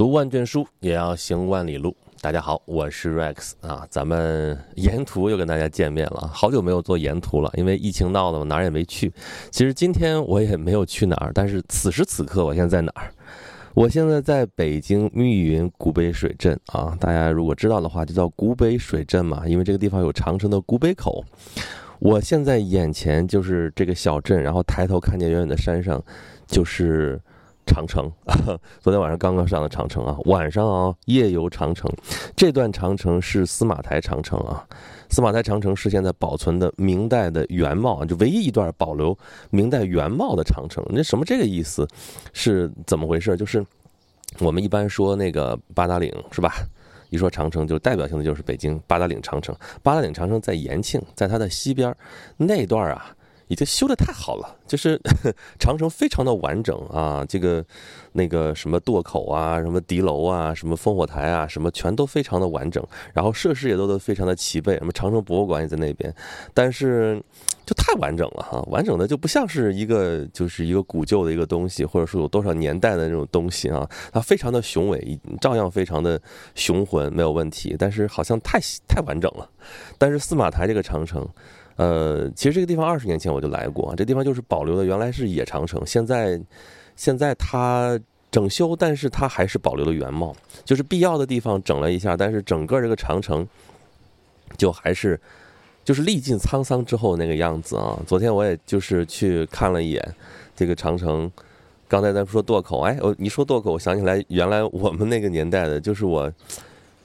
读万卷书也要行万里路。大家好，我是 Rex 啊，咱们沿途又跟大家见面了，好久没有做沿途了，因为疫情闹的，我哪儿也没去。其实今天我也没有去哪儿，但是此时此刻我现在在哪儿？我现在在北京密云古北水镇啊，大家如果知道的话，就叫古北水镇嘛，因为这个地方有长城的古北口。我现在眼前就是这个小镇，然后抬头看见远远的山上，就是。长城，昨天晚上刚刚上的长城啊，晚上啊夜游长城，这段长城是司马台长城啊，司马台长城是现在保存的明代的原貌，就唯一一段保留明代原貌的长城。那什么这个意思？是怎么回事？就是我们一般说那个八达岭是吧？一说长城，就代表性的就是北京八达岭长城。八达岭长城在延庆，在它的西边那段啊。已经修的太好了，就是 长城非常的完整啊，这个那个什么垛口啊，什么敌楼啊，什么烽火台啊，什么全都非常的完整，然后设施也都都非常的齐备，什么长城博物馆也在那边，但是就太完整了哈，完整的就不像是一个就是一个古旧的一个东西，或者说有多少年代的那种东西啊，它非常的雄伟，照样非常的雄浑，没有问题，但是好像太太完整了，但是司马台这个长城。呃，其实这个地方二十年前我就来过，这地方就是保保留的原来是野长城，现在现在它整修，但是它还是保留了原貌，就是必要的地方整了一下，但是整个这个长城就还是就是历尽沧桑之后那个样子啊。昨天我也就是去看了一眼这个长城，刚才咱说垛口，哎，我你说垛口，我想起来原来我们那个年代的，就是我。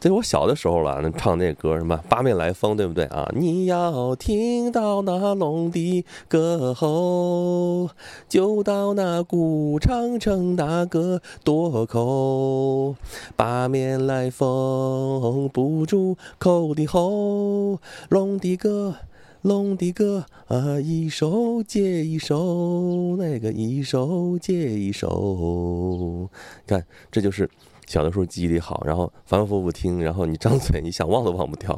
这是我小的时候了，那唱那歌什么八面来风，对不对啊？你要听到那龙的歌喉，就到那古长城那个垛口。八面来风不住口的吼，龙的歌，龙的歌啊，一首接一首，那个一首接一首。看，这就是。小的时候记忆力好，然后反反复复听，然后你张嘴，你想忘都忘不掉。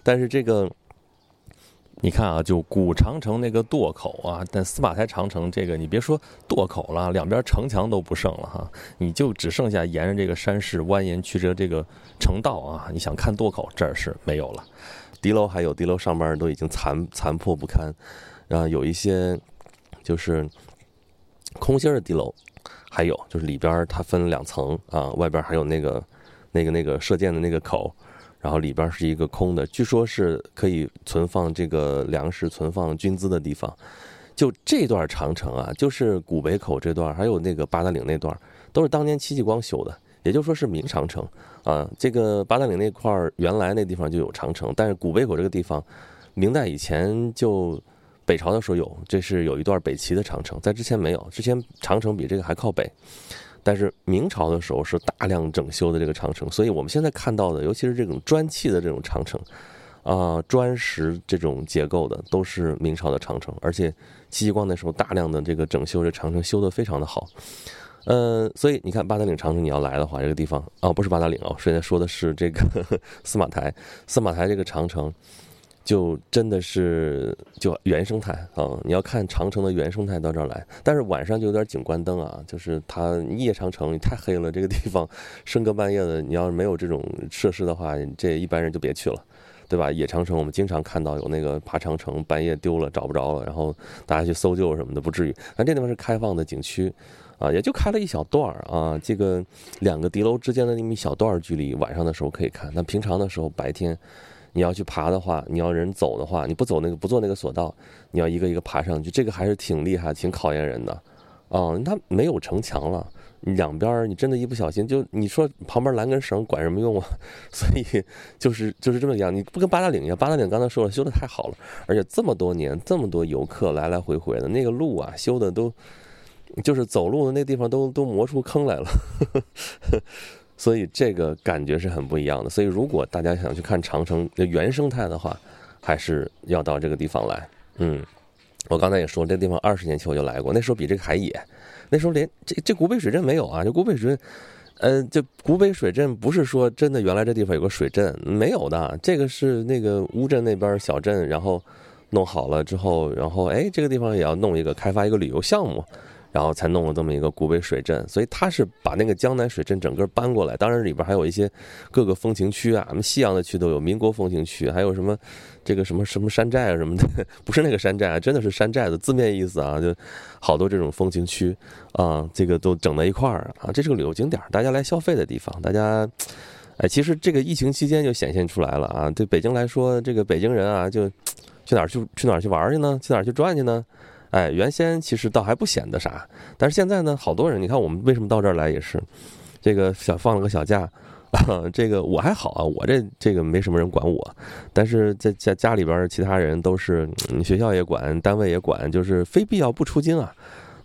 但是这个，你看啊，就古长城那个垛口啊，但司马台长城这个，你别说垛口了，两边城墙都不剩了哈，你就只剩下沿着这个山势蜿蜒曲折这个城道啊，你想看垛口这儿是没有了。敌楼还有，敌楼上面都已经残残破不堪，然后有一些就是空心的敌楼。还有就是里边它分两层啊，外边还有那个、那个、那个射箭的那个口，然后里边是一个空的，据说是可以存放这个粮食、存放军资的地方。就这段长城啊，就是古北口这段，还有那个八达岭那段，都是当年戚继光修的，也就说是明长城啊。这个八达岭那块原来那地方就有长城，但是古北口这个地方，明代以前就。北朝的时候有，这是有一段北齐的长城，在之前没有，之前长城比这个还靠北。但是明朝的时候是大量整修的这个长城，所以我们现在看到的，尤其是这种砖砌的这种长城，啊，砖石这种结构的，都是明朝的长城。而且戚继光那时候大量的这个整修这长城修得非常的好，呃，所以你看八达岭长城你要来的话，这个地方哦，不是八达岭哦，现在说的是这个 司马台，司马台这个长城。就真的是就原生态啊！你要看长城的原生态到这儿来，但是晚上就有点景观灯啊，就是它夜长城太黑了，这个地方深更半夜的，你要是没有这种设施的话，这一般人就别去了，对吧？野长城我们经常看到有那个爬长城半夜丢了找不着了，然后大家去搜救什么的，不至于。但这地方是开放的景区啊，也就开了一小段儿啊，这个两个敌楼之间的那么一小段距离，晚上的时候可以看，但平常的时候白天。你要去爬的话，你要人走的话，你不走那个不坐那个索道，你要一个一个爬上去，这个还是挺厉害、挺考验人的，哦，它没有城墙了，两边你真的一不小心就你说旁边拦根绳管什么用啊？所以就是就是这么样，你不跟八达岭一样，八达岭刚才说了修的太好了，而且这么多年这么多游客来来回回的那个路啊修的都，就是走路的那地方都都磨出坑来了。所以这个感觉是很不一样的。所以如果大家想去看长城的原生态的话，还是要到这个地方来。嗯，我刚才也说，这地方二十年前我就来过，那时候比这个还野。那时候连这这古北水镇没有啊！这古北水镇，呃，这古北水镇不是说真的原来这地方有个水镇没有的，这个是那个乌镇那边小镇，然后弄好了之后，然后哎，这个地方也要弄一个开发一个旅游项目。然后才弄了这么一个古北水镇，所以他是把那个江南水镇整个搬过来。当然里边还有一些各个风情区啊，什么西洋的区都有，民国风情区，还有什么这个什么什么山寨啊什么的，不是那个山寨啊，真的是山寨的字面意思啊，就好多这种风情区啊，这个都整在一块儿啊，这是个旅游景点，大家来消费的地方。大家，哎，其实这个疫情期间就显现出来了啊。对北京来说，这个北京人啊，就去哪儿去去哪儿去玩去呢？去哪儿去转去呢？哎，原先其实倒还不显得啥，但是现在呢，好多人，你看我们为什么到这儿来也是，这个小放了个小假，这个我还好啊，我这这个没什么人管我，但是在家家里边其他人都是学校也管，单位也管，就是非必要不出京啊。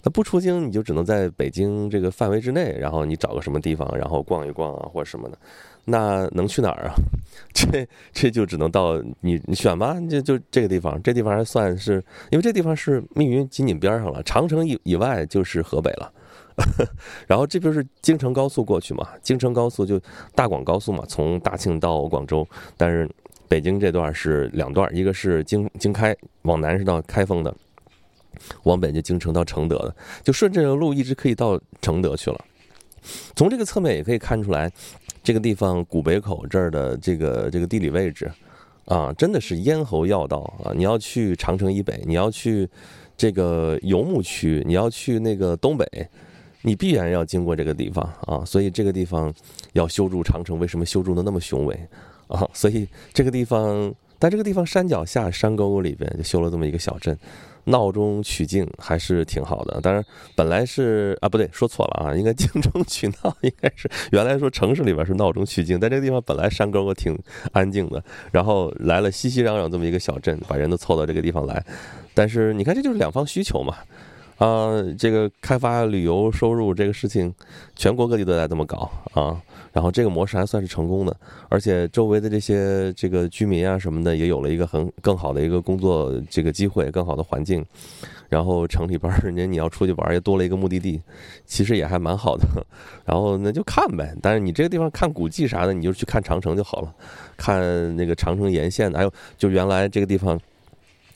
那不出京，你就只能在北京这个范围之内，然后你找个什么地方，然后逛一逛啊，或者什么的。那能去哪儿啊？这这就只能到你你选吧，就就这个地方，这地方还算是，因为这地方是密云紧紧边上了，长城以以外就是河北了。然后这不是京承高速过去嘛？京承高速就大广高速嘛，从大庆到广州。但是北京这段是两段，一个是京京开往南是到开封的，往北就京城到承德的，就顺这个路一直可以到承德去了。从这个侧面也可以看出来。这个地方古北口这儿的这个这个地理位置，啊，真的是咽喉要道啊！你要去长城以北，你要去这个游牧区，你要去那个东北，你必然要经过这个地方啊！所以这个地方要修筑长城，为什么修筑的那么雄伟啊？所以这个地方，在这个地方山脚下山沟沟里边就修了这么一个小镇。闹中取静还是挺好的，当然本来是啊不对，说错了啊，应该静中取闹，应该是原来说城市里边是闹中取静，在这个地方本来山沟沟挺安静的，然后来了熙熙攘攘这么一个小镇，把人都凑到这个地方来，但是你看这就是两方需求嘛。啊，这个开发旅游收入这个事情，全国各地都在这么搞啊。然后这个模式还算是成功的，而且周围的这些这个居民啊什么的，也有了一个很更好的一个工作这个机会，更好的环境。然后城里边人家你要出去玩，也多了一个目的地，其实也还蛮好的。然后那就看呗。但是你这个地方看古迹啥的，你就去看长城就好了，看那个长城沿线的，还有就原来这个地方。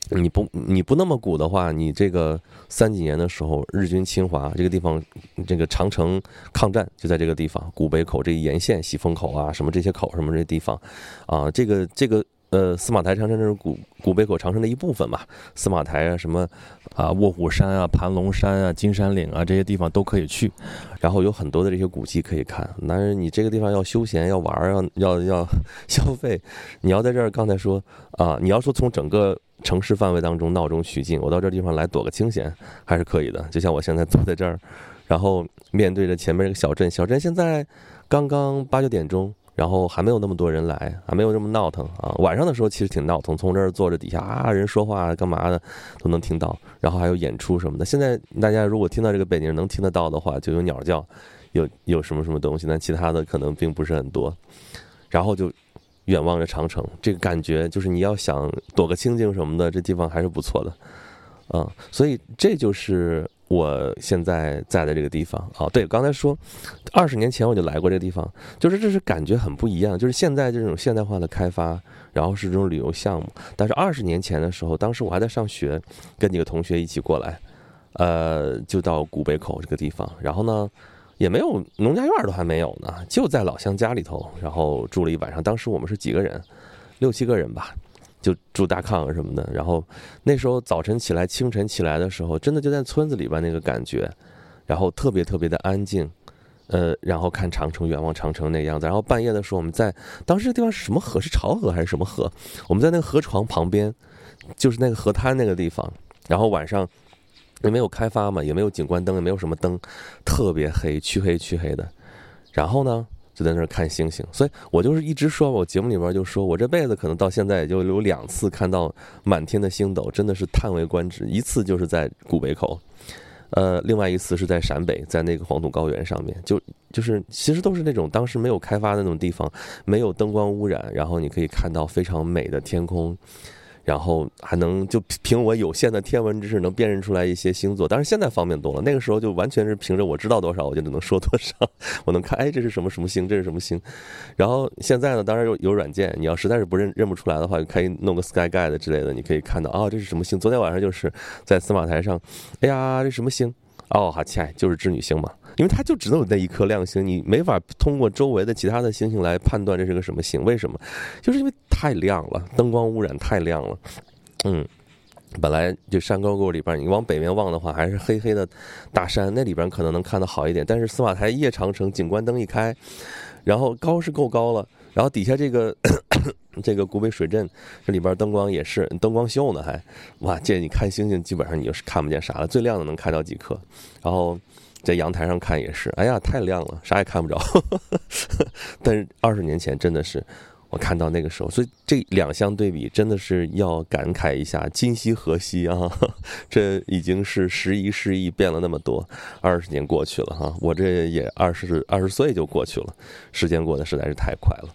你不你不那么古的话，你这个三几年的时候，日军侵华这个地方，这个长城抗战就在这个地方，古北口这沿线，喜峰口啊，什么这些口什么这些地方，啊，这个这个呃，司马台长城这是古古北口长城的一部分嘛，司马台啊，什么啊，卧虎山啊，盘龙山啊，金山岭啊，这些地方都可以去，然后有很多的这些古迹可以看。但是你这个地方要休闲要玩要要要 消费，你要在这儿刚才说啊，你要说从整个。城市范围当中闹中取静，我到这地方来躲个清闲还是可以的。就像我现在坐在这儿，然后面对着前面这个小镇，小镇现在刚刚八九点钟，然后还没有那么多人来，还没有这么闹腾啊。晚上的时候其实挺闹腾，从这儿坐着底下啊，人说话干嘛的都能听到，然后还有演出什么的。现在大家如果听到这个背景能听得到的话，就有鸟叫，有有什么什么东西，但其他的可能并不是很多，然后就。远望着长城，这个感觉就是你要想躲个清静什么的，这地方还是不错的，嗯，所以这就是我现在在的这个地方啊。对，刚才说二十年前我就来过这个地方，就是这是感觉很不一样。就是现在这种现代化的开发，然后是这种旅游项目，但是二十年前的时候，当时我还在上学，跟几个同学一起过来，呃，就到古北口这个地方，然后呢。也没有农家院都还没有呢，就在老乡家里头，然后住了一晚上。当时我们是几个人，六七个人吧，就住大炕什么的。然后那时候早晨起来，清晨起来的时候，真的就在村子里边那个感觉，然后特别特别的安静，呃，然后看长城，远望长城那样子。然后半夜的时候，我们在当时这地方是什么河？是潮河还是什么河？我们在那个河床旁边，就是那个河滩那个地方。然后晚上。也没有开发嘛，也没有景观灯，也没有什么灯，特别黑，黢黑黢黑的。然后呢，就在那儿看星星。所以我就是一直说，我节目里边就说我这辈子可能到现在也就有两次看到满天的星斗，真的是叹为观止。一次就是在古北口，呃，另外一次是在陕北，在那个黄土高原上面，就就是其实都是那种当时没有开发的那种地方，没有灯光污染，然后你可以看到非常美的天空。然后还能就凭我有限的天文知识能辨认出来一些星座，但是现在方便多了。那个时候就完全是凭着我知道多少，我就只能说多少。我能看，哎，这是什么什么星，这是什么星。然后现在呢，当然有有软件，你要实在是不认认不出来的话，可以弄个 Sky Guide 之类的，你可以看到啊，这是什么星。昨天晚上就是在司马台上，哎呀，这什么星哦，好，亲爱，就是织女星嘛，因为它就只有那一颗亮星，你没法通过周围的其他的星星来判断这是个什么星。为什么？就是因为太亮了，灯光污染太亮了。嗯，本来这山沟沟里边，你往北面望的话，还是黑黑的大山，那里边可能能看得好一点。但是司马台夜长城，景观灯一开，然后高是够高了，然后底下这个。这个古北水镇，这里边灯光也是灯光秀呢，还哇！这你看星星，基本上你就是看不见啥了，最亮的能看到几颗。然后在阳台上看也是，哎呀，太亮了，啥也看不着。但是二十年前真的是，我看到那个时候，所以这两相对比，真的是要感慨一下，今夕何夕啊！这已经是时移世易，变了那么多，二十年过去了哈，我这也二十二十岁就过去了，时间过得实在是太快了。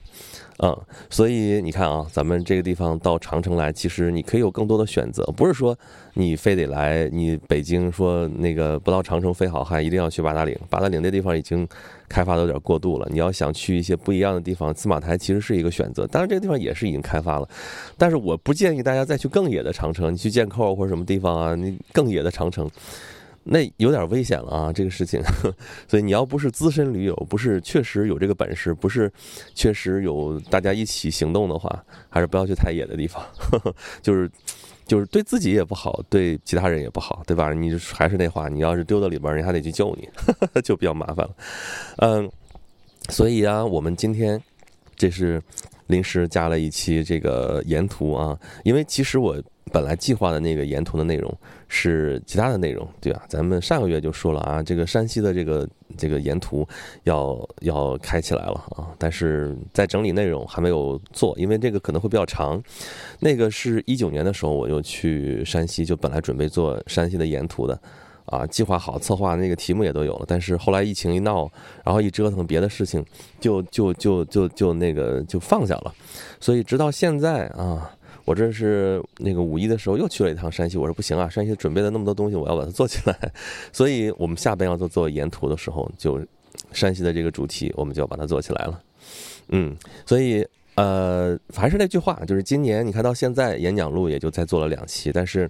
嗯，所以你看啊，咱们这个地方到长城来，其实你可以有更多的选择，不是说你非得来你北京说那个不到长城非好汉，一定要去八达岭。八达岭那地方已经开发的有点过度了，你要想去一些不一样的地方，司马台其实是一个选择。当然这个地方也是已经开发了，但是我不建议大家再去更野的长城，你去剑扣或者什么地方啊，你更野的长城。那有点危险了啊，这个事情，所以你要不是资深驴友，不是确实有这个本事，不是确实有大家一起行动的话，还是不要去太野的地方，就是就是对自己也不好，对其他人也不好，对吧？你还是那话，你要是丢到里边，人还得去救你，就比较麻烦了。嗯，所以啊，我们今天这是临时加了一期这个沿途啊，因为其实我。本来计划的那个沿途的内容是其他的内容，对吧？咱们上个月就说了啊，这个山西的这个这个沿途要要开起来了啊，但是在整理内容还没有做，因为这个可能会比较长。那个是一九年的时候我就去山西，就本来准备做山西的沿途的啊，计划好策划那个题目也都有了，但是后来疫情一闹，然后一折腾别的事情，就就就就就那个就放下了，所以直到现在啊。我这是那个五一的时候又去了一趟山西，我说不行啊，山西准备了那么多东西，我要把它做起来。所以我们下边要做做沿途的时候，就山西的这个主题，我们就要把它做起来了。嗯，所以呃，还是那句话，就是今年你看到现在演讲录也就再做了两期，但是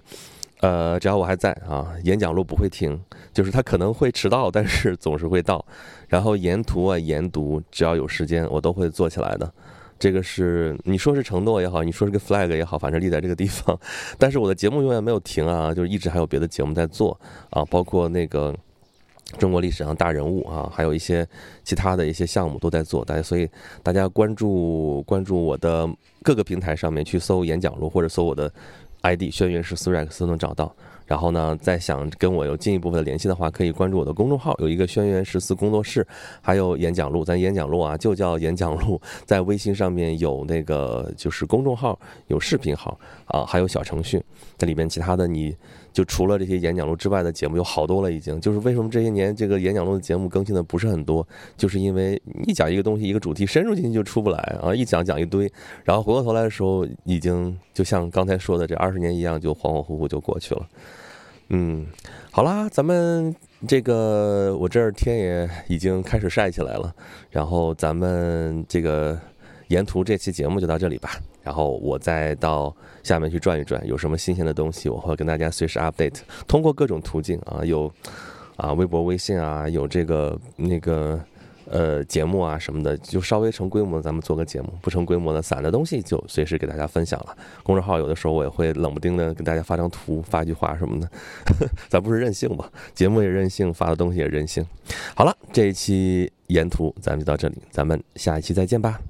呃，只要我还在啊，演讲录不会停，就是它可能会迟到，但是总是会到。然后沿途啊研读，只要有时间，我都会做起来的。这个是你说是承诺也好，你说是个 flag 也好，反正立在这个地方。但是我的节目永远没有停啊，就是一直还有别的节目在做啊，包括那个中国历史上大人物啊，还有一些其他的一些项目都在做。大家所以大家关注关注我的各个平台上面去搜演讲录或者搜我的 ID 轩辕十四 rex 都能找到。然后呢，再想跟我有进一步的联系的话，可以关注我的公众号，有一个轩辕十四工作室，还有演讲录。咱演讲录啊，就叫演讲录，在微信上面有那个就是公众号，有视频号啊，还有小程序，在里边其他的你。就除了这些演讲录之外的节目有好多了，已经就是为什么这些年这个演讲录的节目更新的不是很多，就是因为一讲一个东西一个主题深入进去就出不来啊，一讲讲一堆，然后回过头来的时候已经就像刚才说的这二十年一样，就恍恍惚惚就过去了。嗯，好啦，咱们这个我这儿天也已经开始晒起来了，然后咱们这个沿途这期节目就到这里吧。然后我再到下面去转一转，有什么新鲜的东西，我会跟大家随时 update。通过各种途径啊，有啊微博、微信啊，有这个那个呃节目啊什么的，就稍微成规模，咱们做个节目；不成规模的散的东西，就随时给大家分享了。公众号有的时候我也会冷不丁的给大家发张图、发一句话什么的。咱不是任性吧？节目也任性，发的东西也任性。好了，这一期沿途咱们就到这里，咱们下一期再见吧。